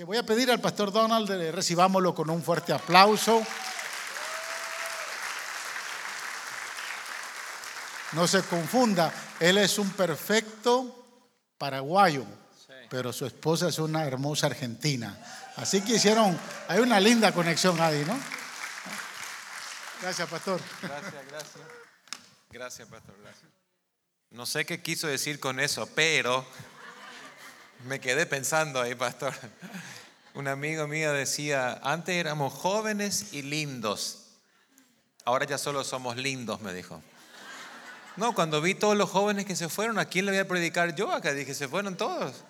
que voy a pedir al pastor Donald, de, recibámoslo con un fuerte aplauso. No se confunda, él es un perfecto paraguayo, pero su esposa es una hermosa argentina. Así que hicieron, hay una linda conexión ahí, ¿no? Gracias, pastor. Gracias, gracias. Gracias, pastor. Gracias. No sé qué quiso decir con eso, pero me quedé pensando ahí, pastor. Un amigo mío decía, antes éramos jóvenes y lindos. Ahora ya solo somos lindos, me dijo. No, cuando vi todos los jóvenes que se fueron, ¿a quién le voy a predicar yo acá? Dije, se fueron todos.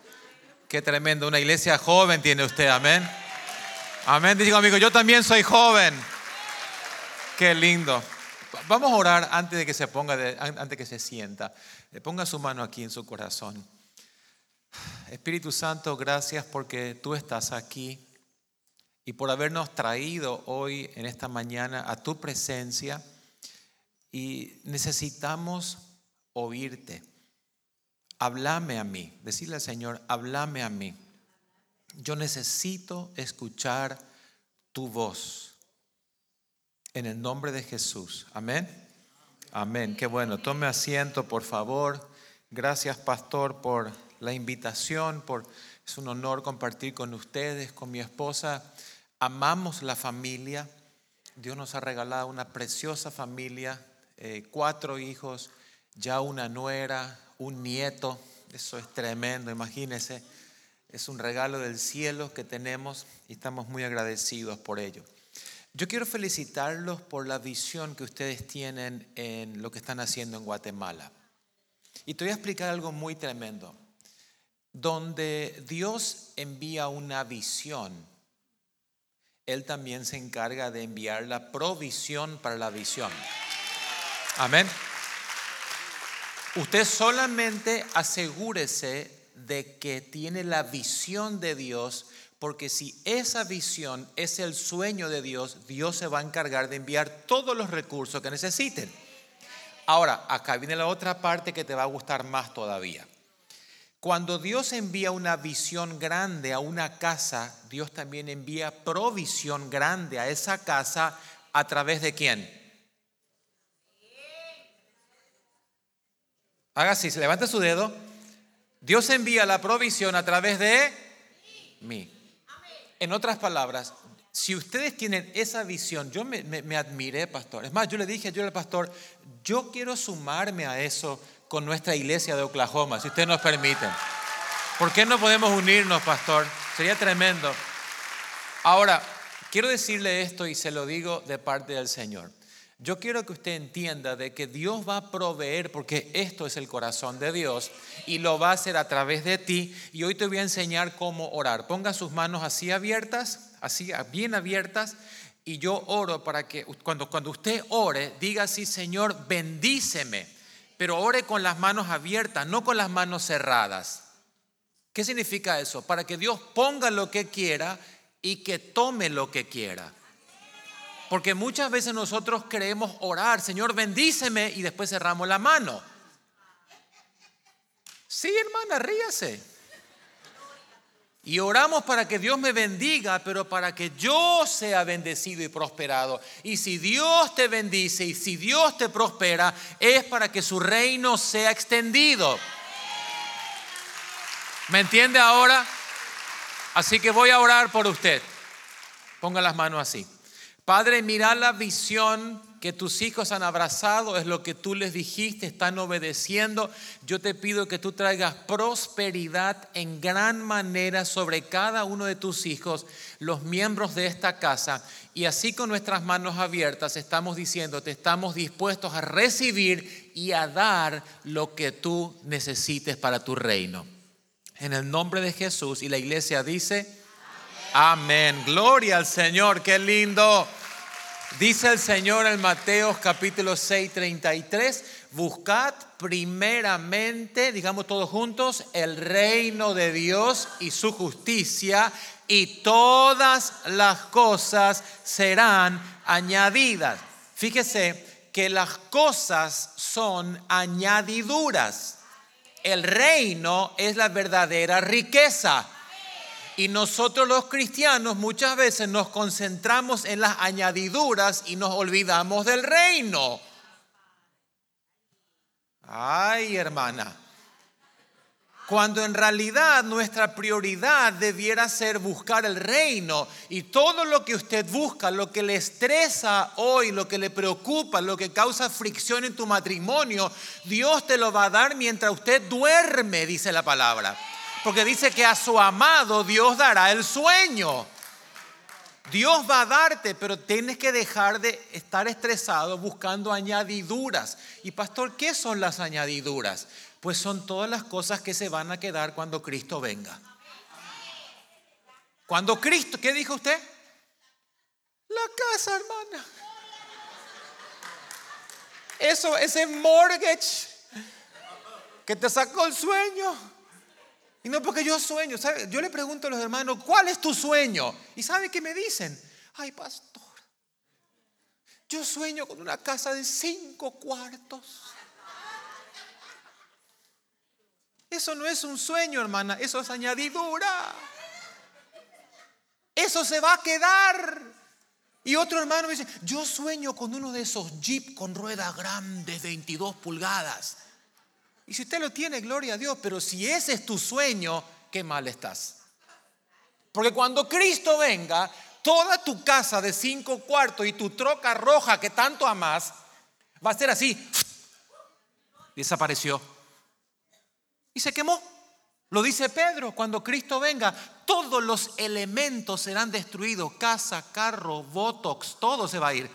Qué tremendo, una iglesia joven tiene usted, amén. Amén, digo amigo, yo también soy joven. Qué lindo. Vamos a orar antes de que se ponga, antes de que se sienta. Ponga su mano aquí en su corazón. Espíritu Santo, gracias porque tú estás aquí y por habernos traído hoy en esta mañana a tu presencia y necesitamos oírte. Háblame a mí, decirle al Señor, háblame a mí. Yo necesito escuchar tu voz. En el nombre de Jesús. Amén. Amén. Qué bueno. Tome asiento, por favor. Gracias, pastor, por la invitación, por es un honor compartir con ustedes, con mi esposa. Amamos la familia. Dios nos ha regalado una preciosa familia, eh, cuatro hijos, ya una nuera, un nieto. Eso es tremendo, imagínense. Es un regalo del cielo que tenemos y estamos muy agradecidos por ello. Yo quiero felicitarlos por la visión que ustedes tienen en lo que están haciendo en Guatemala. Y te voy a explicar algo muy tremendo donde Dios envía una visión, Él también se encarga de enviar la provisión para la visión. Amén. Usted solamente asegúrese de que tiene la visión de Dios, porque si esa visión es el sueño de Dios, Dios se va a encargar de enviar todos los recursos que necesiten. Ahora, acá viene la otra parte que te va a gustar más todavía. Cuando Dios envía una visión grande a una casa, Dios también envía provisión grande a esa casa a través de quién? Haga así, se levanta su dedo. Dios envía la provisión a través de mí. En otras palabras, si ustedes tienen esa visión, yo me, admiré, pastor. Es más, yo le dije yo al pastor, yo quiero sumarme a eso con nuestra iglesia de Oklahoma, si usted nos permite. ¿Por qué no podemos unirnos, pastor? Sería tremendo. Ahora, quiero decirle esto y se lo digo de parte del Señor. Yo quiero que usted entienda de que Dios va a proveer, porque esto es el corazón de Dios, y lo va a hacer a través de ti. Y hoy te voy a enseñar cómo orar. Ponga sus manos así abiertas, así bien abiertas, y yo oro para que cuando, cuando usted ore, diga así, Señor, bendíceme pero ore con las manos abiertas, no con las manos cerradas. ¿Qué significa eso? Para que Dios ponga lo que quiera y que tome lo que quiera. Porque muchas veces nosotros queremos orar, Señor, bendíceme y después cerramos la mano. Sí, hermana, ríase. Y oramos para que Dios me bendiga, pero para que yo sea bendecido y prosperado. Y si Dios te bendice y si Dios te prospera, es para que su reino sea extendido. ¿Me entiende ahora? Así que voy a orar por usted. Ponga las manos así. Padre, mira la visión que tus hijos han abrazado, es lo que tú les dijiste, están obedeciendo. Yo te pido que tú traigas prosperidad en gran manera sobre cada uno de tus hijos, los miembros de esta casa. Y así con nuestras manos abiertas estamos diciendo, te estamos dispuestos a recibir y a dar lo que tú necesites para tu reino. En el nombre de Jesús y la iglesia dice, amén. amén. Gloria al Señor, qué lindo. Dice el Señor en Mateo capítulo 6, 33, buscad primeramente, digamos todos juntos, el reino de Dios y su justicia y todas las cosas serán añadidas. Fíjese que las cosas son añadiduras. El reino es la verdadera riqueza. Y nosotros los cristianos muchas veces nos concentramos en las añadiduras y nos olvidamos del reino. Ay, hermana. Cuando en realidad nuestra prioridad debiera ser buscar el reino y todo lo que usted busca, lo que le estresa hoy, lo que le preocupa, lo que causa fricción en tu matrimonio, Dios te lo va a dar mientras usted duerme, dice la palabra. Porque dice que a su amado Dios dará el sueño. Dios va a darte, pero tienes que dejar de estar estresado buscando añadiduras. Y pastor, ¿qué son las añadiduras? Pues son todas las cosas que se van a quedar cuando Cristo venga. Cuando Cristo, ¿qué dijo usted? La casa, hermana. Eso, ese mortgage que te sacó el sueño. Y no porque yo sueño. Yo le pregunto a los hermanos, ¿cuál es tu sueño? Y ¿sabe qué me dicen? Ay, pastor, yo sueño con una casa de cinco cuartos. Eso no es un sueño, hermana, eso es añadidura. Eso se va a quedar. Y otro hermano me dice, yo sueño con uno de esos jeep con ruedas grandes, 22 pulgadas. Y si usted lo tiene, gloria a Dios, pero si ese es tu sueño, qué mal estás. Porque cuando Cristo venga, toda tu casa de cinco cuartos y tu troca roja que tanto amas, va a ser así. Desapareció. Y se quemó. Lo dice Pedro, cuando Cristo venga, todos los elementos serán destruidos. Casa, carro, botox, todo se va a ir.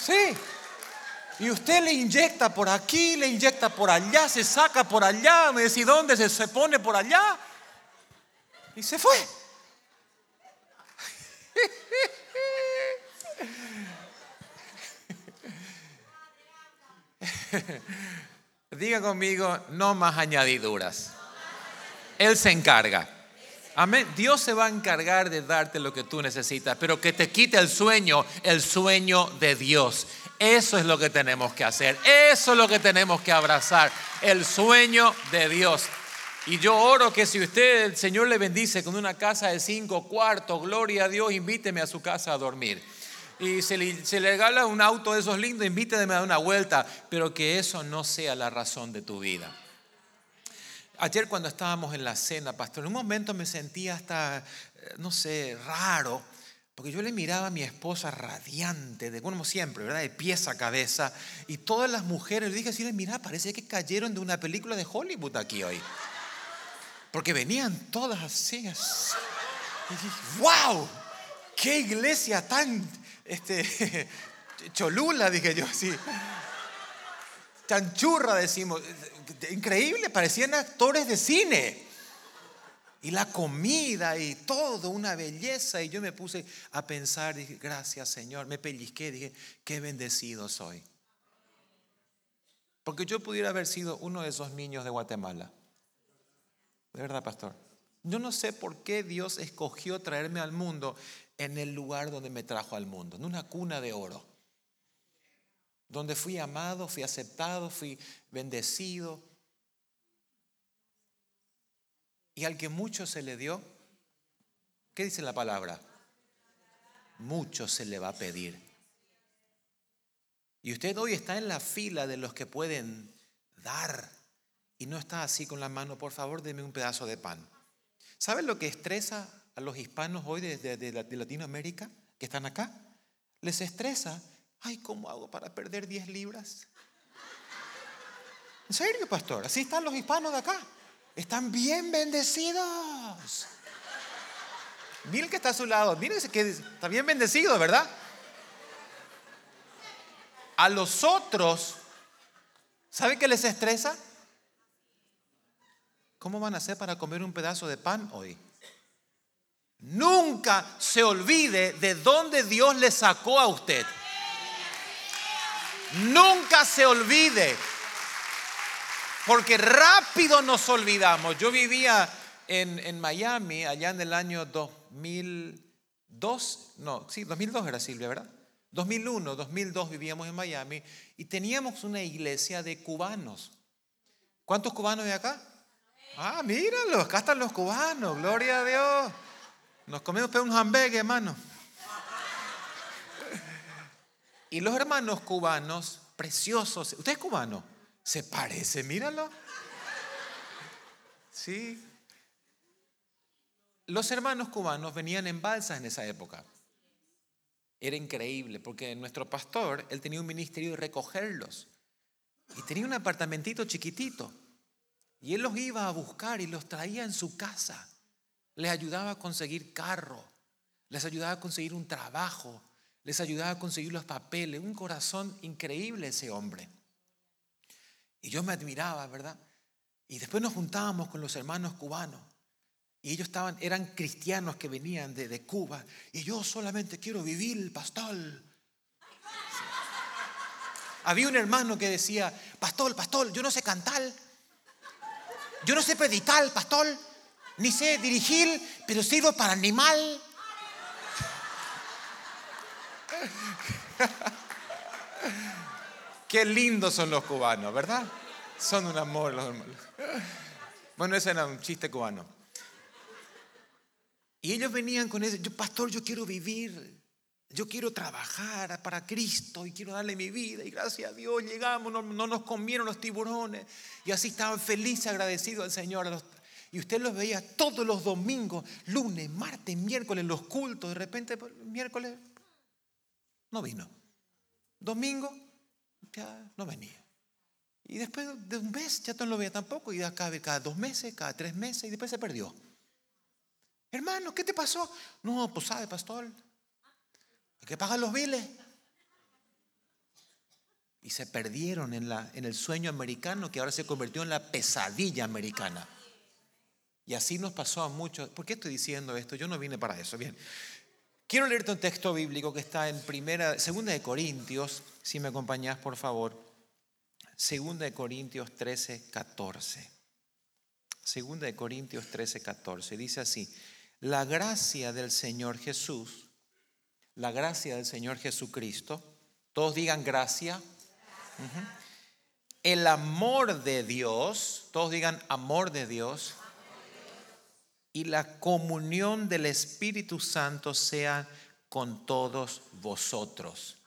Sí. Y usted le inyecta por aquí, le inyecta por allá, se saca por allá, me dice dónde se, se pone por allá. Y se fue. Diga conmigo, no más añadiduras. Él se encarga. Amén. Dios se va a encargar de darte lo que tú necesitas, pero que te quite el sueño, el sueño de Dios. Eso es lo que tenemos que hacer. Eso es lo que tenemos que abrazar. El sueño de Dios. Y yo oro que si usted, el Señor le bendice con una casa de cinco cuartos, gloria a Dios, invíteme a su casa a dormir. Y se le, regala un auto de esos lindos, invíteme a dar una vuelta, pero que eso no sea la razón de tu vida. Ayer cuando estábamos en la cena, pastor, en un momento me sentía hasta, eh, no sé, raro porque yo le miraba a mi esposa radiante, de como siempre. De pies a cabeza. Y todas las mujeres, le dije así, mira, parece que cayeron de una película de Hollywood aquí hoy. Porque venían todas así. así. Y dije, wow, qué iglesia tan este, cholula, dije yo así. Tan churra, decimos. Increíble, parecían actores de cine y la comida y todo, una belleza. Y yo me puse a pensar, dije, gracias Señor, me pellizqué, dije, qué bendecido soy. Porque yo pudiera haber sido uno de esos niños de Guatemala. De verdad, pastor. Yo no sé por qué Dios escogió traerme al mundo en el lugar donde me trajo al mundo, en una cuna de oro. Donde fui amado, fui aceptado, fui bendecido, y al que mucho se le dio, ¿qué dice la palabra? Mucho se le va a pedir. Y usted hoy está en la fila de los que pueden dar y no está así con la mano, por favor, deme un pedazo de pan. ¿Saben lo que estresa a los hispanos hoy de, de Latinoamérica que están acá? Les estresa, ay, ¿cómo hago para perder 10 libras? ¿En serio, pastor? Así están los hispanos de acá. Están bien bendecidos. Miren que está a su lado. Miren que está bien bendecido, ¿verdad? A los otros, ¿sabe qué les estresa? ¿Cómo van a hacer para comer un pedazo de pan hoy? Nunca se olvide de dónde Dios le sacó a usted. Nunca se olvide porque rápido nos olvidamos. Yo vivía en, Miami allá en el año 2002, no, sí, 2002 era Silvia, ¿verdad? 2001, 2002 vivíamos en Miami y teníamos una iglesia de cubanos. ¿Cuántos cubanos hay acá? Ah, míralo, acá están los cubanos, gloria a Dios. Nos comimos un hamburgues, hermano. Y los hermanos cubanos, preciosos. ¿Usted es cubano? Se parece, míralo. Sí. Los hermanos cubanos venían en balsas en esa época. Era increíble porque nuestro pastor, él tenía un ministerio de recogerlos. Y tenía un apartamentito chiquitito. Y él los iba a buscar y los traía en su casa. Les ayudaba a conseguir carro. Les ayudaba a conseguir un trabajo. Les ayudaba a conseguir los papeles. Un corazón increíble ese hombre. Y yo me admiraba, ¿verdad? Y después nos juntábamos con los hermanos cubanos. Y ellos estaban, eran cristianos que venían de, de Cuba. Y yo solamente quiero vivir, pastor. Había un hermano que decía, pastor, pastor, yo no sé cantar. Yo no sé predicar, pastor. Ni sé dirigir, pero sirvo para animal. Qué lindos son los cubanos, ¿verdad? Son un amor los hermanos. Bueno, ese era un chiste cubano. Y ellos venían con ese, yo, pastor, yo quiero vivir, yo quiero trabajar para Cristo y quiero darle mi vida. Y gracias a Dios llegamos, no, nos comieron los tiburones. Y así estaban felices, agradecidos al Señor. y usted los veía todos los domingos, lunes, martes, miércoles, los cultos. De repente, miércoles, no vino. Domingo, ya no venía. Y después de un mes ya no lo veía tampoco. Y cada, cada dos meses, cada tres meses, y después se perdió. Hermano, ¿qué te pasó? No, pues sabe, pastor. Hay que pagar los biles. Y se perdieron en, la, en el sueño americano que ahora se convirtió en la pesadilla americana. Y así nos pasó a muchos. ¿Por qué estoy diciendo esto? Yo no vine para eso. Bien. Quiero leerte un texto bíblico que está en primera, segunda de Corintios, si me acompañás, por favor. Segunda de Corintios 13, 14. Segunda de Corintios 13, 14. Dice así, la gracia del Señor Jesús, la gracia del Señor Jesucristo, todos digan gracia. El amor de Dios, todos digan amor de Dios y la comunión del Espíritu Santo sea con todos vosotros.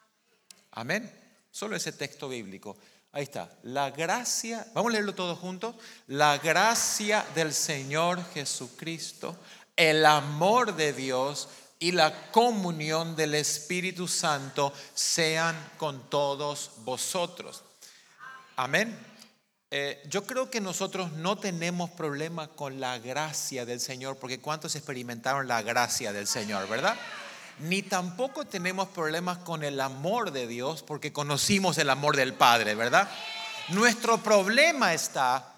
Amén. Solo ese texto bíblico. Ahí está. La gracia, vamos a leerlo todos juntos. La gracia del Señor Jesucristo, el amor de Dios y la comunión del Espíritu Santo sean con todos vosotros. Amén. Eh, yo creo que nosotros no tenemos problema con la gracia del Señor, porque ¿cuántos experimentaron la gracia del Señor, verdad? Ni tampoco tenemos problemas con el amor de Dios, porque conocimos el amor del Padre, ¿verdad? Nuestro problema está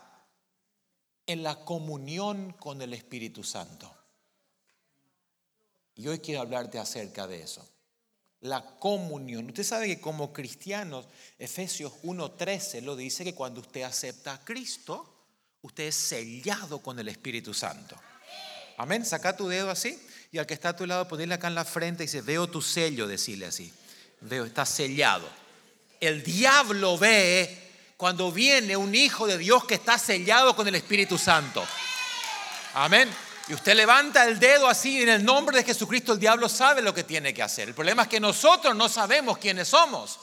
en la comunión con el Espíritu Santo. Y hoy quiero hablarte acerca de eso la comunión. Usted sabe que como cristianos, Efesios 1.13 lo dice que cuando usted acepta a Cristo, usted es sellado con el Espíritu Santo. Amén. Saca tu dedo así y al que está a tu lado ponerle acá en la frente y dice, veo tu sello, decirle así. Veo, está sellado. El diablo ve cuando viene un hijo de Dios que está sellado con el Espíritu Santo. Amén. Y usted levanta el dedo así en el nombre de Jesucristo, el diablo sabe lo que tiene que hacer. El problema es que nosotros no sabemos quiénes somos.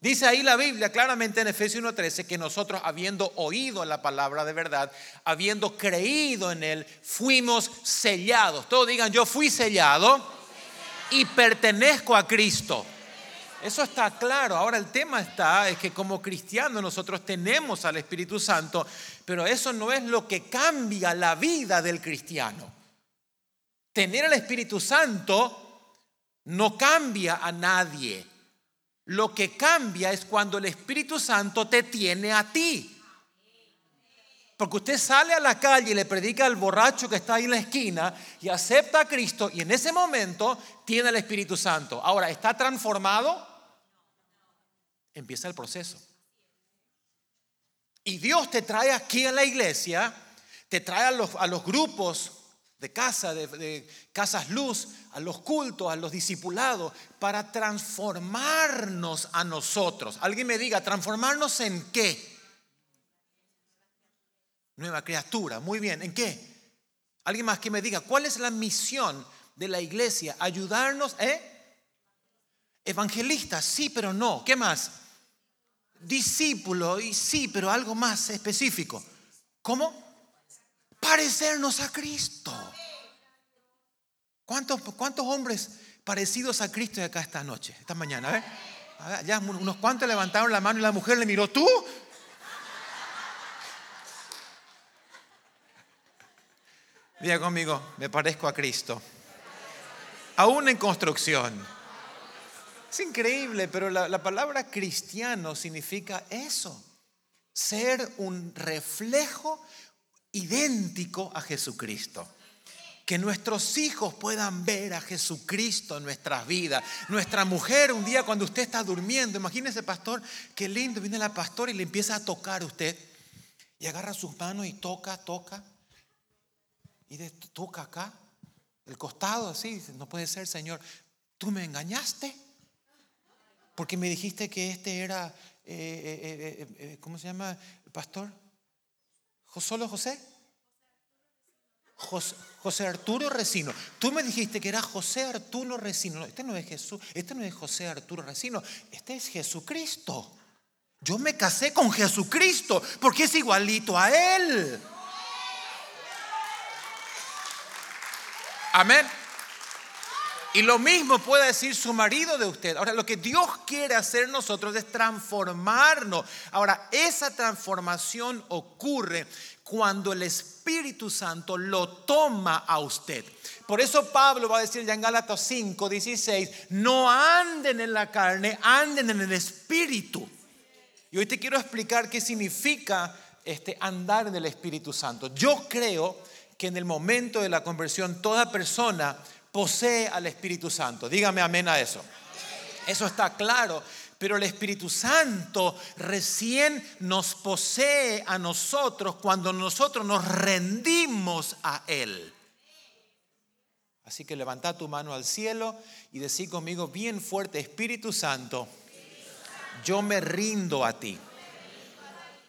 Dice ahí la Biblia claramente en Efesios 1.13 que nosotros habiendo oído la palabra de verdad, habiendo creído en él, fuimos sellados. Todos digan, yo fui sellado y pertenezco a Cristo. Eso está claro. Ahora el tema está es que como cristianos nosotros tenemos al Espíritu Santo, pero eso no es lo que cambia la vida del cristiano. Tener al Espíritu Santo no cambia a nadie. Lo que cambia es cuando el Espíritu Santo te tiene a ti. Porque usted sale a la calle y le predica al borracho que está ahí en la esquina y acepta a Cristo y en ese momento tiene el Espíritu Santo. Ahora, ¿está transformado? Empieza el proceso. Y Dios te trae aquí a la iglesia, te trae a los, a los grupos de casa, de, casas luz, a los cultos, a los discipulados, para transformarnos a nosotros. Alguien me diga, ¿transformarnos en qué? Nueva criatura. Muy bien. ¿En qué? Alguien más que me diga, ¿cuál es la misión de la iglesia? Ayudarnos, ¿eh? Evangelista, sí, pero no. ¿Qué más? Discípulo, y sí, pero algo más específico. ¿Cómo? Parecernos a Cristo. ¿Cuántos, cuántos hombres parecidos a Cristo hay acá esta noche, esta mañana? Ya unos cuantos levantaron la mano y la mujer le miró, ¿tú? Diga conmigo, me parezco a Cristo. Aún en construcción. Es increíble, pero la, la, palabra cristiano significa eso. Ser un reflejo idéntico a Jesucristo. Que nuestros hijos puedan ver a Jesucristo en nuestras vidas. Nuestra mujer, un día cuando usted está durmiendo, imagínese, pastor, qué lindo, viene la pastora y le empieza a tocar a usted. Y agarra sus manos y toca, toca. Y toca acá, el costado así. No puede ser, Señor. Tú me engañaste. Porque me dijiste que este era, eh, eh, eh, ¿cómo se llama, pastor? ¿Solo José? José, Arturo Recino. Tú me dijiste que era José Arturo Recino. este no es Jesús, este no es José Arturo Recino, este es Jesucristo. Yo me casé con Jesucristo porque es igualito a Él. Amén. Y lo mismo puede decir su marido de usted. Ahora, lo que Dios quiere hacer nosotros es transformarnos. Ahora, esa transformación ocurre cuando el Espíritu Santo lo toma a usted. Por eso Pablo va a decir ya en Gálatas 5, 16, no anden en la carne, anden en el Espíritu. Y hoy te quiero explicar qué significa este, andar en el Espíritu Santo. Yo creo que en el momento de la conversión toda persona posee al Espíritu Santo. Dígame amén a eso. Eso está claro. Pero el Espíritu Santo recién nos posee a nosotros cuando nosotros nos rendimos a Él. Así que levanta tu mano al cielo y decí conmigo bien fuerte, Espíritu Santo, yo me rindo a ti.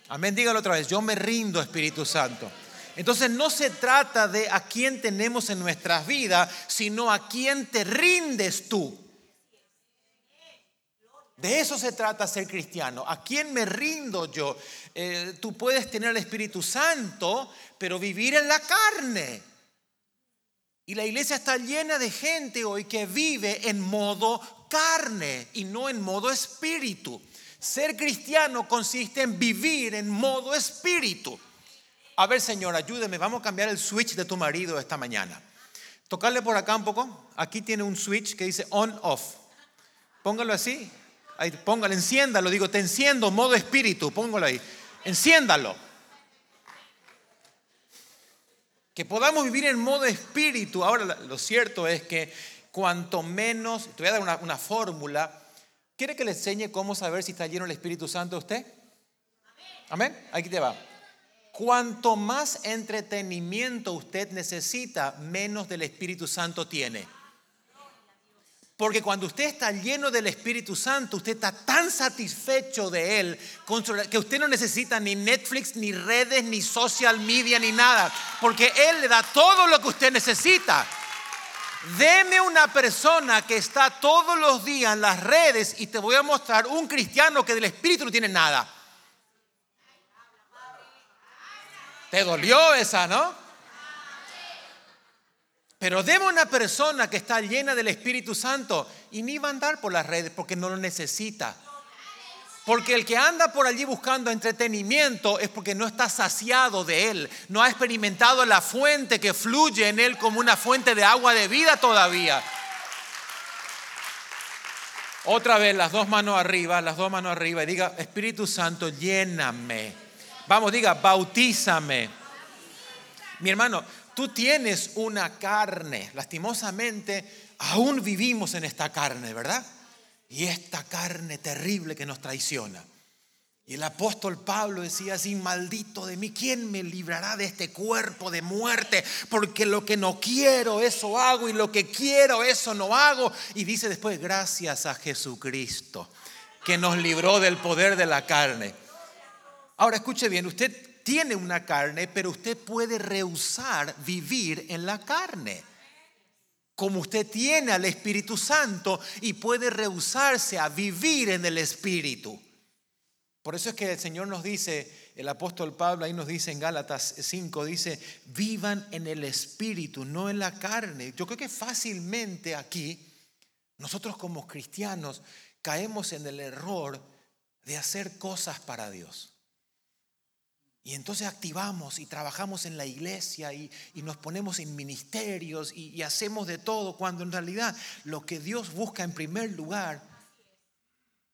Amén, dígalo otra vez, yo me rindo, Espíritu Santo. Entonces no se trata de a quién tenemos en nuestras vidas, sino a quién te rindes tú. De eso se trata ser cristiano. ¿A quién me rindo yo? Eh, tú puedes tener el Espíritu Santo, pero vivir en la carne. Y la iglesia está llena de gente hoy que vive en modo carne y no en modo espíritu. Ser cristiano consiste en vivir en modo espíritu. A ver, Señor, ayúdeme, vamos a cambiar el switch de tu marido esta mañana. Tocarle por acá un poco. Aquí tiene un switch que dice on-off. Póngalo así. Ahí, póngalo, enciéndalo. Digo, te enciendo, modo espíritu. Póngalo ahí. Enciéndalo. Que podamos vivir en modo espíritu. Ahora, lo cierto es que cuanto menos, te voy a dar una, fórmula. ¿Quiere que le enseñe cómo saber si está lleno el Espíritu Santo usted? Amén. Aquí te va. Cuanto más entretenimiento usted necesita, menos del Espíritu Santo tiene. Porque cuando usted está lleno del Espíritu Santo, usted está tan satisfecho de Él que usted no necesita ni Netflix, ni redes, ni social media, ni nada. Porque Él le da todo lo que usted necesita. Deme una persona que está todos los días en las redes y te voy a mostrar un cristiano que del Espíritu no tiene nada. Te dolió esa, ¿no? Pero debe una persona que está llena del Espíritu Santo y ni va a andar por las redes porque no lo necesita. Porque el que anda por allí buscando entretenimiento es porque no está saciado de él, no ha experimentado la fuente que fluye en él como una fuente de agua de vida todavía. Otra vez, las dos manos arriba, las dos manos arriba y diga, Espíritu Santo, lléname. Vamos, diga, bautízame. Mi hermano, tú tienes una carne. Lastimosamente, aún vivimos en esta carne, ¿verdad? Y esta carne terrible que nos traiciona. Y el apóstol Pablo decía así, maldito de mí, ¿quién me librará de este cuerpo de muerte? Porque lo que no quiero, eso hago, y lo que quiero, eso no hago. Y dice después, gracias a Jesucristo, que nos libró del poder de la carne. Ahora escuche bien, usted tiene una carne, pero usted puede rehusar vivir en la carne. Como usted tiene al Espíritu Santo y puede rehusarse a vivir en el Espíritu. Por eso es que el Señor nos dice, el apóstol Pablo ahí nos dice en Gálatas 5, dice, vivan en el Espíritu, no en la carne. Yo creo que fácilmente aquí, nosotros como cristianos, caemos en el error de hacer cosas para Dios. Y entonces activamos y trabajamos en la iglesia y, nos ponemos en ministerios y, y hacemos de todo, cuando en realidad lo que Dios busca en primer lugar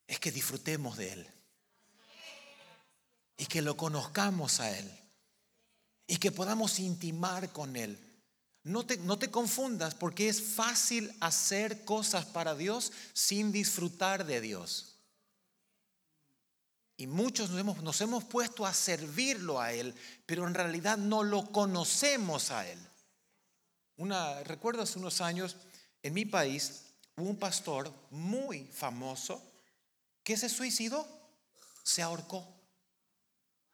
es que disfrutemos de Él. Y que lo conozcamos a Él. Y que podamos intimar con Él. No te, no te, confundas porque es fácil hacer cosas para Dios sin disfrutar de Dios. Y muchos nos hemos, nos hemos puesto a servirlo a Él, pero en realidad no lo conocemos a Él. Una, recuerdo hace unos años, en mi país hubo un pastor muy famoso que se suicidó, se ahorcó.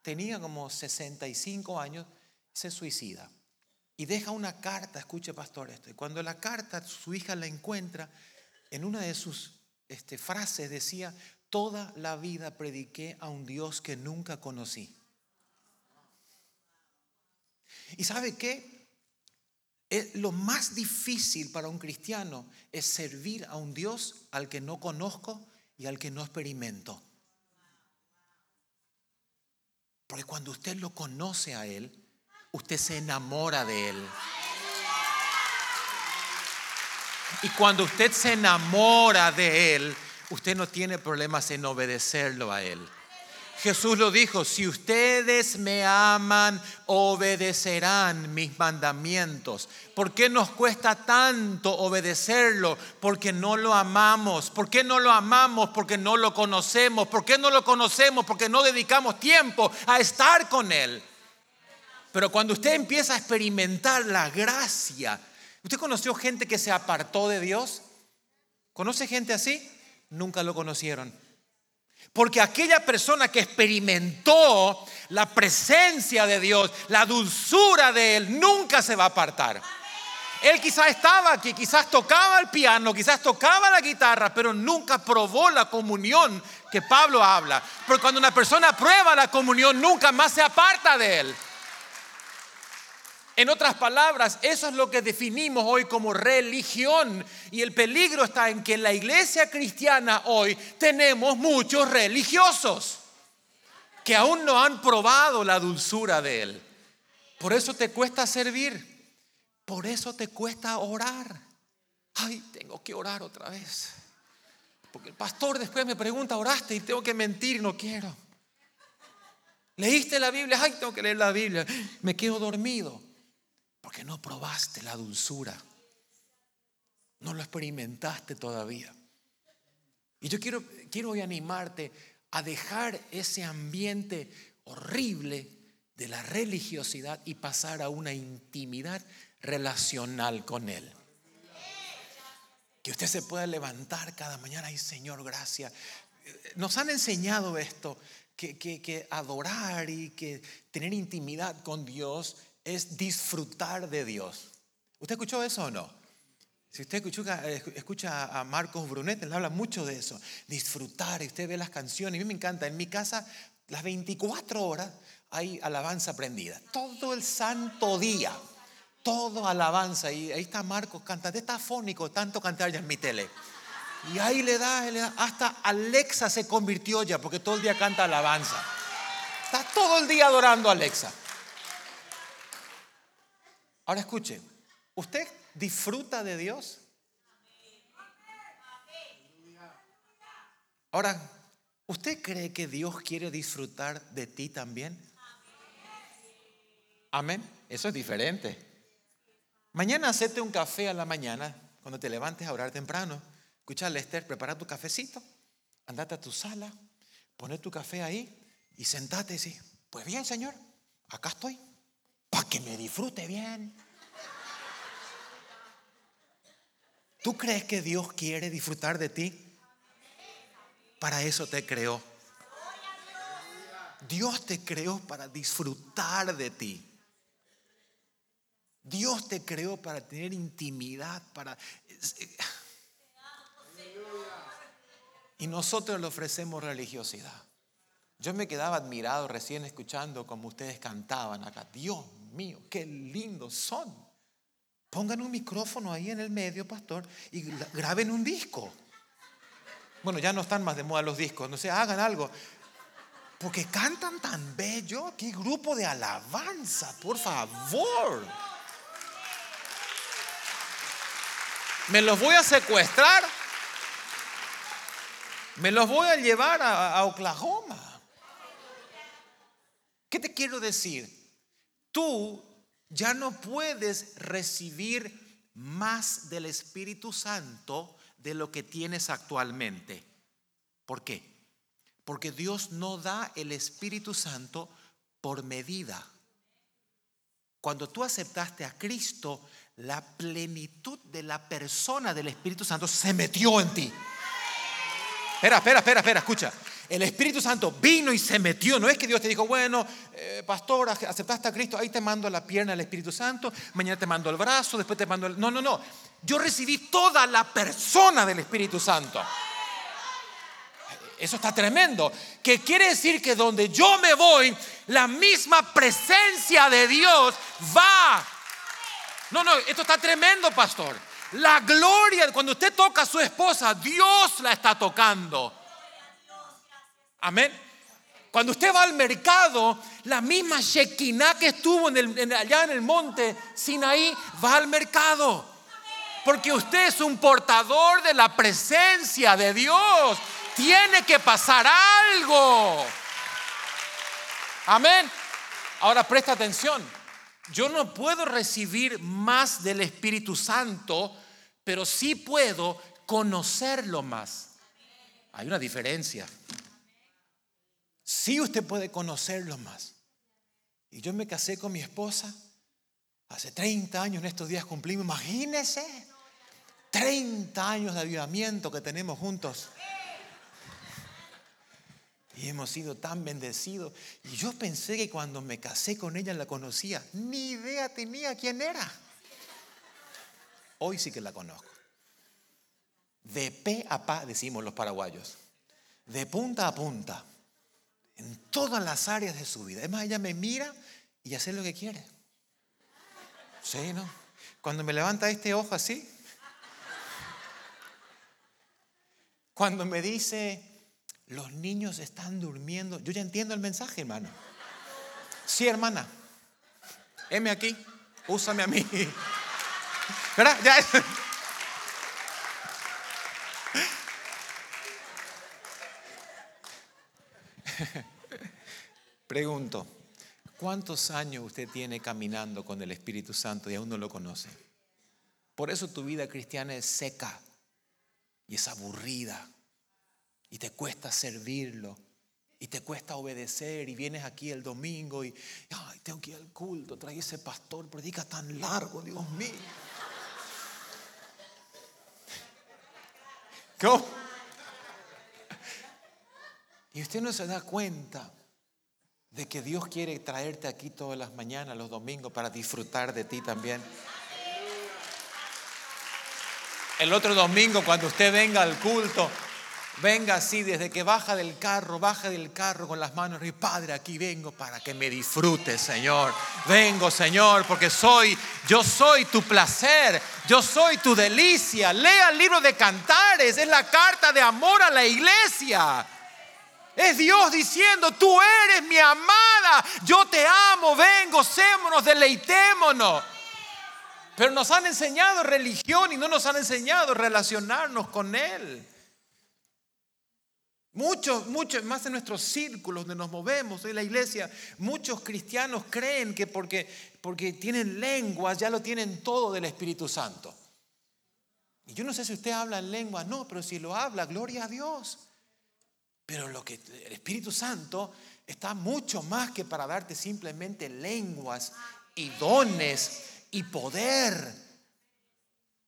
Tenía como 65 años, se suicida. Y deja una carta, escuche pastor esto. Y cuando la carta su hija la encuentra, en una de sus este, frases decía, Toda la vida prediqué a un Dios que nunca conocí. ¿Y sabe qué? Lo más difícil para un cristiano es servir a un Dios al que no conozco y al que no experimento. Porque cuando usted lo conoce a Él, usted se enamora de Él. Y cuando usted se enamora de Él, usted no tiene problemas en obedecerlo a Él. Jesús lo dijo, si ustedes me aman, obedecerán mis mandamientos. ¿Por qué nos cuesta tanto obedecerlo? Porque no lo amamos. ¿Por qué no lo amamos? Porque no lo conocemos. ¿Por qué no lo conocemos? Porque no dedicamos tiempo a estar con Él. Pero cuando usted empieza a experimentar la gracia, ¿usted conoció gente que se apartó de Dios? ¿Conoce gente así? Nunca lo conocieron. Porque aquella persona que experimentó la presencia de Dios, la dulzura de Él, nunca se va a apartar. Él quizás estaba aquí, quizás tocaba el piano, quizás tocaba la guitarra, pero nunca probó la comunión que Pablo habla. Porque cuando una persona prueba la comunión, nunca más se aparta de Él. En otras palabras, eso es lo que definimos hoy como religión. Y el peligro está en que en la iglesia cristiana hoy tenemos muchos religiosos que aún no han probado la dulzura de Él. Por eso te cuesta servir. Por eso te cuesta orar. Ay, tengo que orar otra vez. Porque el pastor después me pregunta, oraste y tengo que mentir, no quiero. ¿Leíste la Biblia? Ay, tengo que leer la Biblia. Me quedo dormido. Porque no probaste la dulzura. No lo experimentaste todavía. Y yo quiero, quiero hoy animarte a dejar ese ambiente horrible de la religiosidad y pasar a una intimidad relacional con Él. Que usted se pueda levantar cada mañana y Señor, gracias. Nos han enseñado esto, que, que adorar y que tener intimidad con Dios es disfrutar de Dios. ¿Usted escuchó eso o no? Si usted escucha, a Marcos Brunet, él habla mucho de eso, disfrutar, y usted ve las canciones, a mí me encanta, en mi casa las 24 horas hay alabanza prendida, todo el santo día, todo alabanza, y ahí está Marcos cantando, está afónico, tanto cantar ya en mi tele. Y ahí le da, le da, hasta Alexa se convirtió ya, porque todo el día canta alabanza. Está todo el día adorando a Alexa. Ahora escuche, ¿usted disfruta de Dios? Ahora, ¿usted cree que Dios quiere disfrutar de ti también? Amén. Eso es diferente. Mañana hacete un café a la mañana, cuando te levantes a orar temprano. Escucha, Lester, prepara tu cafecito, andate a tu sala, pone tu café ahí y sentate y sí. Pues bien, Señor, acá estoy para que me disfrute bien. ¿Tú crees que Dios quiere disfrutar de ti? Para eso te creó. Dios te creó para disfrutar de ti. Dios te creó para tener intimidad, para... Y nosotros le ofrecemos religiosidad. Yo me quedaba admirado recién escuchando como ustedes cantaban acá. Dios mío, qué lindos son. Pongan un micrófono ahí en el medio, pastor, y graben un disco. Bueno, ya no están más de moda los discos, no sé, hagan algo. Porque cantan tan bello. Qué grupo de alabanza, por favor. Me los voy a secuestrar. Me los voy a llevar a, Oklahoma. ¿Qué te quiero decir? Tú ya no puedes recibir más del Espíritu Santo de lo que tienes actualmente. ¿Por qué? Porque Dios no da el Espíritu Santo por medida. Cuando tú aceptaste a Cristo, la plenitud de la persona del Espíritu Santo se metió en ti. Espera, espera, espera, espera, escucha. El Espíritu Santo vino y se metió. No es que Dios te dijo, bueno, eh, pastor, aceptaste a Cristo, ahí te mando la pierna del Espíritu Santo, mañana te mando el brazo, después te mando el... No, no, no. Yo recibí toda la persona del Espíritu Santo. Eso está tremendo. Que quiere decir que donde yo me voy, la misma presencia de Dios va. No, no, esto está tremendo, pastor. La gloria, cuando usted toca a su esposa, Dios la está tocando. Amén. Cuando usted va al mercado, la misma Shekinah que estuvo allá en el monte Sinaí va al mercado. Porque usted es un portador de la presencia de Dios. Tiene que pasar algo. Amén. Ahora presta atención. Yo no puedo recibir más del Espíritu Santo, pero sí puedo conocerlo más. Hay una diferencia. Sí usted puede conocerlo más. Y yo me casé con mi esposa hace 30 años, en estos días cumplimos, imagínese, 30 años de avivamiento que tenemos juntos. Y hemos sido tan bendecidos. Y yo pensé que cuando me casé con ella la conocía. Ni idea tenía quién era. Hoy sí que la conozco. De pe a pa, decimos los paraguayos. De punta a punta en todas las áreas de su vida. Además, ella me mira y hace lo que quiere. Sí, ¿no? Cuando me levanta este ojo así. Cuando me dice, los niños están durmiendo. Yo ya entiendo el mensaje, hermano. Sí, hermana. Heme aquí. Úsame a mí. ¿Verdad? Ya. Pregunto, ¿cuántos años usted tiene caminando con el Espíritu Santo y aún no lo conoce? Por eso tu vida cristiana es seca y es aburrida y te cuesta servirlo y te cuesta obedecer y vienes aquí el domingo y tengo que ir al culto, trae ese pastor, predica tan largo, Dios mío. ¿Cómo? Y usted no se da cuenta de que Dios quiere traerte aquí todas las mañanas, los domingos, para disfrutar de ti también. El otro domingo, cuando usted venga al culto, venga así, desde que baja del carro, baja del carro con las manos y Padre, aquí vengo para que me disfrutes, Señor. Vengo, Señor, porque soy, yo soy tu placer, yo soy tu delicia. Lea el libro de Cantares, es la carta de amor a la iglesia. Es Dios diciendo, tú eres mi amada, yo te amo, ven, gocémonos, deleitémonos. Pero nos han enseñado religión y no nos han enseñado relacionarnos con Él. Muchos, muchos, más en nuestros círculos donde nos movemos, en la iglesia, muchos cristianos creen que porque, porque tienen lenguas ya lo tienen todo del Espíritu Santo. Y yo no sé si usted habla en lengua, no, pero si lo habla, gloria a Dios. Pero lo que el Espíritu Santo está mucho más que para darte simplemente lenguas y dones y poder.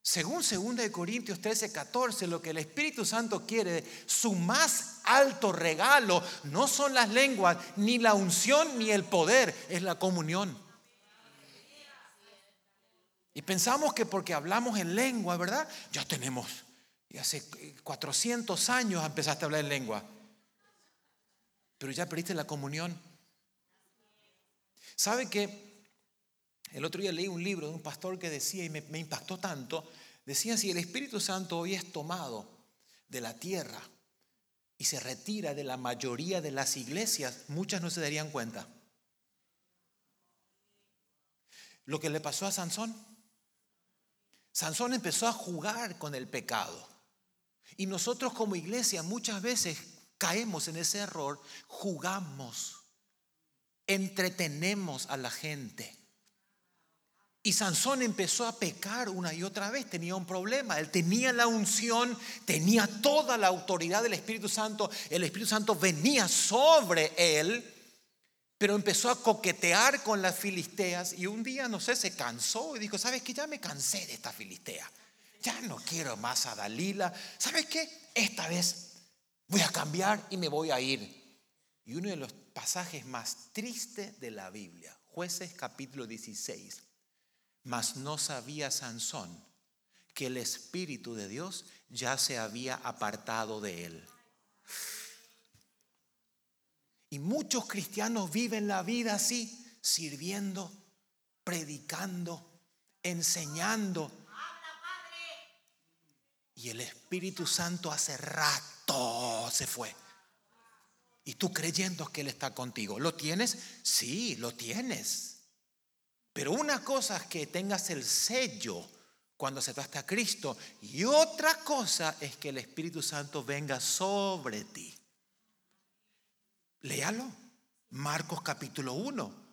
Según 2 Corintios 13, 14, lo que el Espíritu Santo quiere, su más alto regalo, no son las lenguas, ni la unción, ni el poder, es la comunión. Y pensamos que porque hablamos en lengua, ¿verdad? Ya tenemos, y hace 400 años empezaste a hablar en lengua, pero ya perdiste la comunión. ¿Sabe que el otro día leí un libro de un pastor que decía, y me, impactó tanto, decía, si el Espíritu Santo hoy es tomado de la tierra y se retira de la mayoría de las iglesias, muchas no se darían cuenta. Lo que le pasó a Sansón. Sansón empezó a jugar con el pecado. Y nosotros como iglesia muchas veces caemos en ese error, jugamos, entretenemos a la gente. Y Sansón empezó a pecar una y otra vez, tenía un problema. Él tenía la unción, tenía toda la autoridad del Espíritu Santo. El Espíritu Santo venía sobre él, pero empezó a coquetear con las filisteas y un día, no sé, se cansó y dijo, ¿sabes qué? Ya me cansé de esta filistea. Ya no quiero más a Dalila. ¿Sabes qué? Esta vez voy a cambiar y me voy a ir. Y uno de los pasajes más tristes de la Biblia, jueces capítulo 16 mas no sabía Sansón que el Espíritu de Dios ya se había apartado de él. Y muchos cristianos viven la vida así, sirviendo, predicando, enseñando. Y el Espíritu Santo hace rato se fue. Y tú creyendo que Él está contigo. ¿Lo tienes? Sí, lo tienes. Pero una cosa es que tengas el sello cuando aceptaste a Cristo y otra cosa es que el Espíritu Santo venga sobre ti. Léalo. Marcos capítulo 1.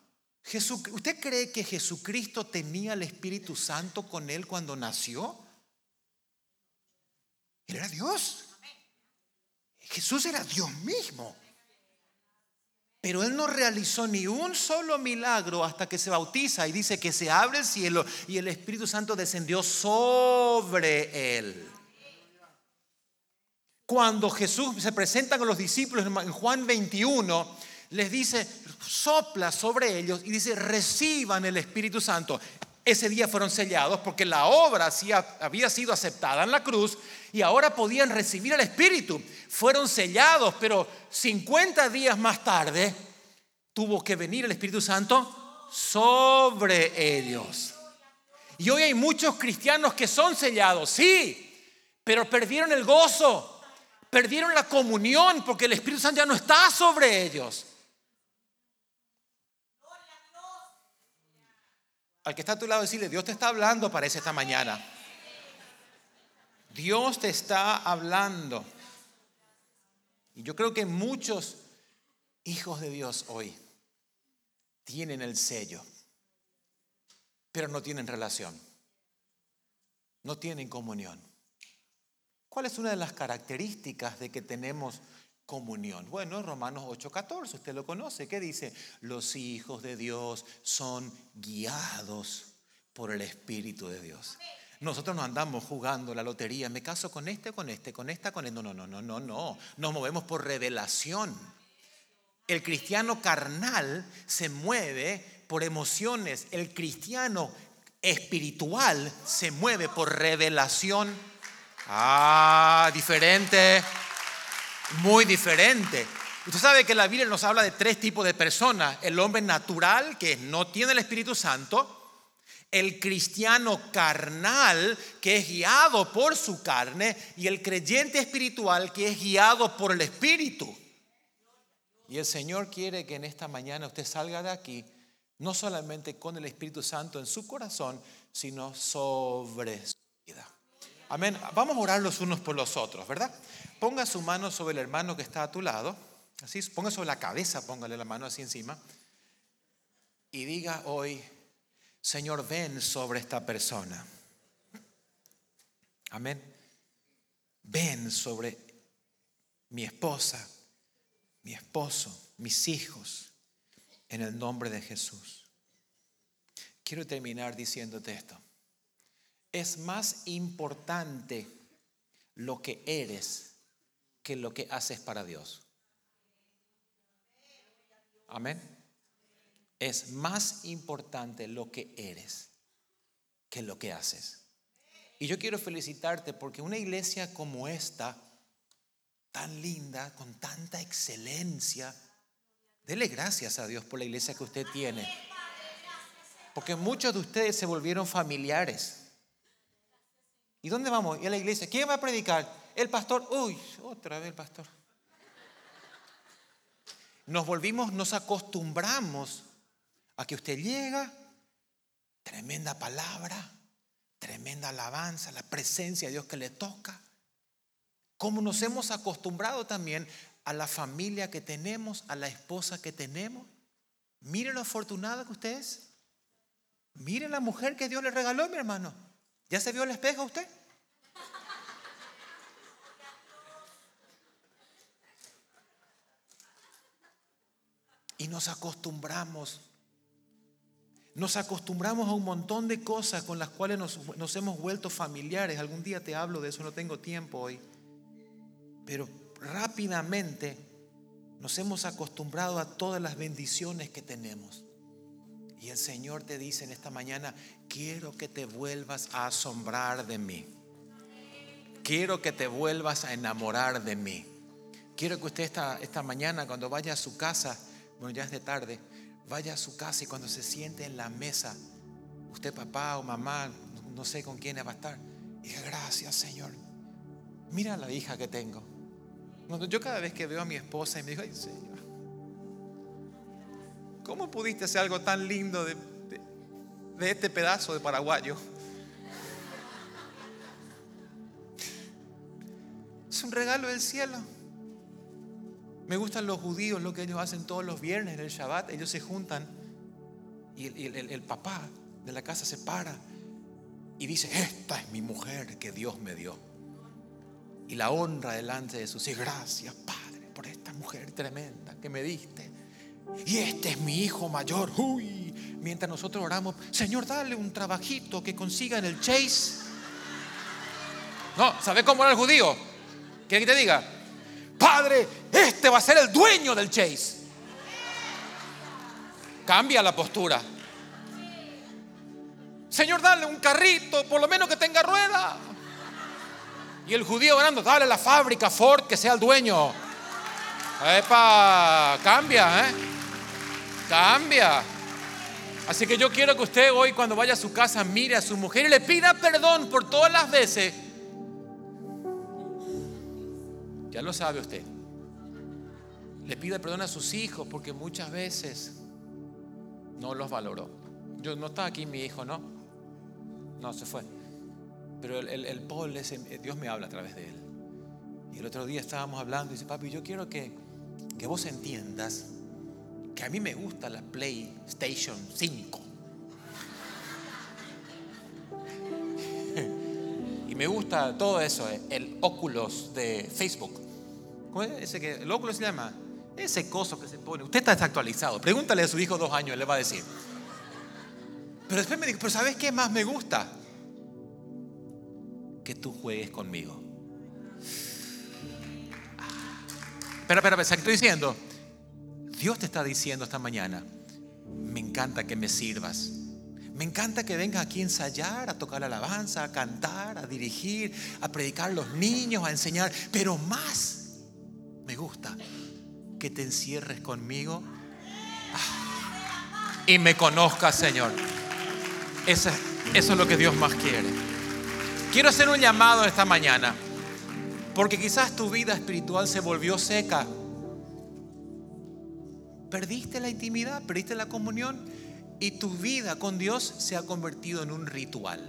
¿Usted cree que Jesucristo tenía el Espíritu Santo con él cuando nació? Él era Dios. Jesús era Dios mismo. Pero él no realizó ni un solo milagro hasta que se bautiza y dice que se abre el cielo y el Espíritu Santo descendió sobre él. Cuando Jesús se presenta con los discípulos en Juan 21, les dice, sopla sobre ellos y dice, reciban el Espíritu Santo. Ese día fueron sellados porque la obra había sido aceptada en la cruz y ahora podían recibir el Espíritu. Fueron sellados, pero 50 días más tarde tuvo que venir el Espíritu Santo sobre ellos. Y hoy hay muchos cristianos que son sellados, sí, pero perdieron el gozo, perdieron la comunión porque el Espíritu Santo ya no está sobre ellos. Al que está a tu lado decirle, Dios te está hablando, parece esta mañana. Dios te está hablando. Y yo creo que muchos hijos de Dios hoy tienen el sello, pero no tienen relación, no tienen comunión. ¿Cuál es una de las características de que tenemos comunión? Bueno, Romanos 8:14, usted lo conoce, ¿qué dice? Los hijos de Dios son guiados por el Espíritu de Dios. Nosotros no andamos jugando la lotería, me caso con este, con este, con esta, con este. No, no, no, no, no, no. Nos movemos por revelación. El cristiano carnal se mueve por emociones. El cristiano espiritual se mueve por revelación. Ah, diferente. Muy diferente. Usted sabe que la Biblia nos habla de tres tipos de personas. El hombre natural, que no tiene el Espíritu Santo el cristiano carnal que es guiado por su carne y el creyente espiritual que es guiado por el Espíritu. Y el Señor quiere que en esta mañana usted salga de aquí no solamente con el Espíritu Santo en su corazón, sino sobre su vida. Amén. Vamos a orar los unos por los otros, ¿verdad? Ponga su mano sobre el hermano que está a tu lado. Así, ponga sobre la cabeza, póngale la mano así encima. Y diga hoy, Señor, ven sobre esta persona. Amén. Ven sobre mi esposa, mi esposo, mis hijos, en el nombre de Jesús. Quiero terminar diciéndote esto. es más importante lo que eres que lo que haces para Dios. Amén. Es más importante lo que eres que lo que haces. Y yo quiero felicitarte porque una iglesia como esta, tan linda, con tanta excelencia, dele gracias a Dios por la iglesia que usted tiene. Porque muchos de ustedes se volvieron familiares. ¿Y dónde vamos? ¿Y a la iglesia? ¿Quién va a predicar? El pastor. Uy, otra vez el pastor. Nos volvimos, nos acostumbramos a que usted llega, tremenda palabra, tremenda alabanza, la presencia de Dios que le toca. Como nos hemos acostumbrado también a la familia que tenemos, a la esposa que tenemos. Mire lo afortunada que usted es. Mire la mujer que Dios le regaló, mi hermano. ¿Ya se vio el espejo usted? Y nos acostumbramos. Nos acostumbramos a un montón de cosas con las cuales nos, hemos vuelto familiares. Algún día te hablo de eso, no tengo tiempo hoy. Pero rápidamente nos hemos acostumbrado a todas las bendiciones que tenemos. Y el Señor te dice en esta mañana, quiero que te vuelvas a asombrar de mí. Quiero que te vuelvas a enamorar de mí. Quiero que usted esta, esta mañana, cuando vaya a su casa, bueno, ya es de tarde, vaya a su casa y cuando se siente en la mesa, usted papá o mamá, no sé con quién va a estar, diga, gracias Señor. Mira la hija que tengo. Yo cada vez que veo a mi esposa y me digo, ay Señor, ¿Cómo pudiste hacer algo tan lindo de, este pedazo de paraguayo? Es un regalo del cielo. Me gustan los judíos, lo que ellos hacen todos los viernes, en el Shabbat. Ellos se juntan y el, papá de la casa se para y dice, esta es mi mujer que Dios me dio. Y la honra delante de sus hijos. Gracias, Padre, por esta mujer tremenda que me diste. Y este es mi hijo mayor. Uy, mientras nosotros oramos, Señor, dale un trabajito que consiga en el Chase. No, ¿sabe cómo era el judío? ¿Quiere que te diga? Padre, este va a ser el dueño del Chase. Cambia la postura. Señor, dale un carrito, por lo menos que tenga rueda. Y el judío orando, dale la fábrica Ford que sea el dueño. Epa, cambia, ¿eh? Cambia. Así que yo quiero que usted hoy cuando vaya a su casa mire a su mujer y le pida perdón por todas las veces. Ya lo sabe usted. Le pida perdón a sus hijos porque muchas veces no los valoró. Yo no está aquí mi hijo, ¿no? No, se fue. Pero el, Paul, Dios me habla a través de él. Y el otro día estábamos hablando y dice, papi, yo quiero que, que vos entiendas que a mí me gusta la PlayStation 5. y me gusta todo eso, eh, el Oculus de Facebook. ¿Cómo es ese que el Oculus se llama? Ese coso que se pone. Usted está desactualizado. Pregúntale a su hijo dos años, le va a decir. Pero después me dijo, pero ¿sabes qué más me gusta? Que tú juegues conmigo. Espera, espera, espera, ¿qué estoy diciendo? Dios te está diciendo esta mañana, me encanta que me sirvas. Me encanta que vengas aquí a ensayar, a tocar alabanza, a cantar, a dirigir, a predicar a los niños, a enseñar. Pero más me gusta que te encierres conmigo ah, y me conozcas, Señor. Eso, eso es lo que Dios más quiere. Quiero hacer un llamado esta mañana, porque quizás tu vida espiritual se volvió seca Perdiste la intimidad, perdiste la comunión y tu vida con Dios se ha convertido en un ritual.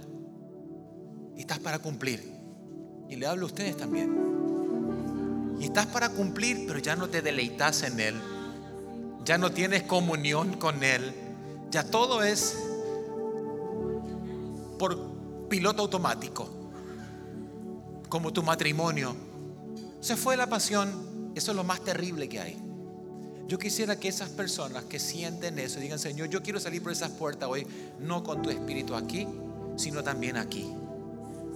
Y estás para cumplir. Y le hablo a ustedes también. Y estás para cumplir, pero ya no te deleitas en Él. Ya no tienes comunión con Él. Ya todo es por piloto automático. Como tu matrimonio. Se fue la pasión. Eso es lo más terrible que hay. Yo quisiera que esas personas que sienten eso digan, Señor, yo quiero salir por esas puertas hoy, no con tu espíritu aquí, sino también aquí.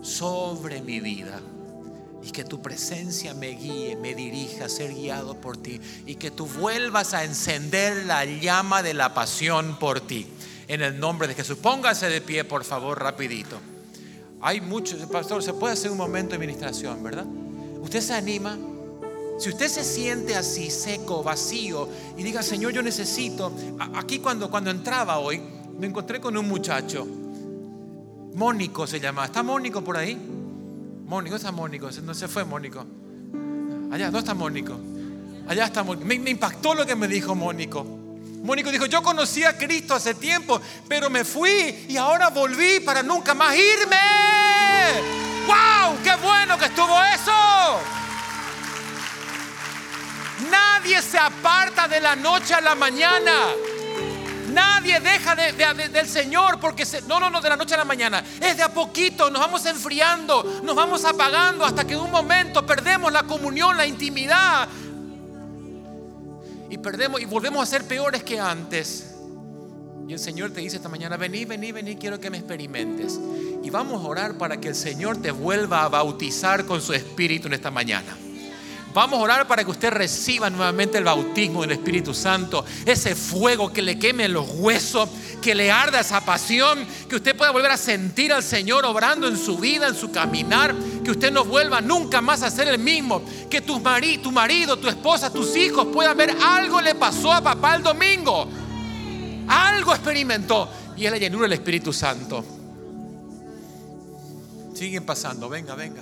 sobre mi vida. Y que tu presencia me guíe, me dirija a ser guiado por ti. Y que tú vuelvas a encender la llama de la pasión por ti. En el nombre de Jesús. Póngase de pie, por favor, rapidito. Hay muchos, pastor, se puede hacer un momento de administración, ¿verdad? ¿Usted se anima? Si usted se siente así, seco, vacío, y diga, Señor, yo necesito. Aquí cuando, cuando entraba hoy, me encontré con un muchacho. Mónico se llama. ¿Está Mónico por ahí? Mónico, está Mónico. No se fue Mónico. Allá, ¿dónde está Mónico? Allá está Mónico. Me, me impactó lo que me dijo Mónico. Mónico dijo, yo conocí a Cristo hace tiempo, pero me fui y ahora volví para nunca más irme. ¡Wow! ¡Qué bueno que estuvo eso! Nadie se aparta de la noche a la mañana. Nadie deja del Señor porque no, no, no, de la noche a la mañana. Es de a poquito, nos vamos enfriando, nos vamos apagando hasta que en un momento perdemos la comunión, la intimidad. Y perdemos y volvemos a ser peores que antes. Y el Señor te dice esta mañana, vení, vení, vení, quiero que me experimentes. Y vamos a orar para que el Señor te vuelva a bautizar con su Espíritu en esta mañana. Vamos a orar para que usted reciba nuevamente el bautismo del Espíritu Santo, ese fuego que le queme los huesos, que le arda esa pasión, que usted pueda volver a sentir al Señor obrando en su vida, en su caminar, que usted no vuelva nunca más a ser el mismo, que tu, tu marido, tu esposa, tus hijos puedan ver algo le pasó a papá el domingo, algo experimentó y es la llenura del Espíritu Santo. Siguen pasando, venga, venga.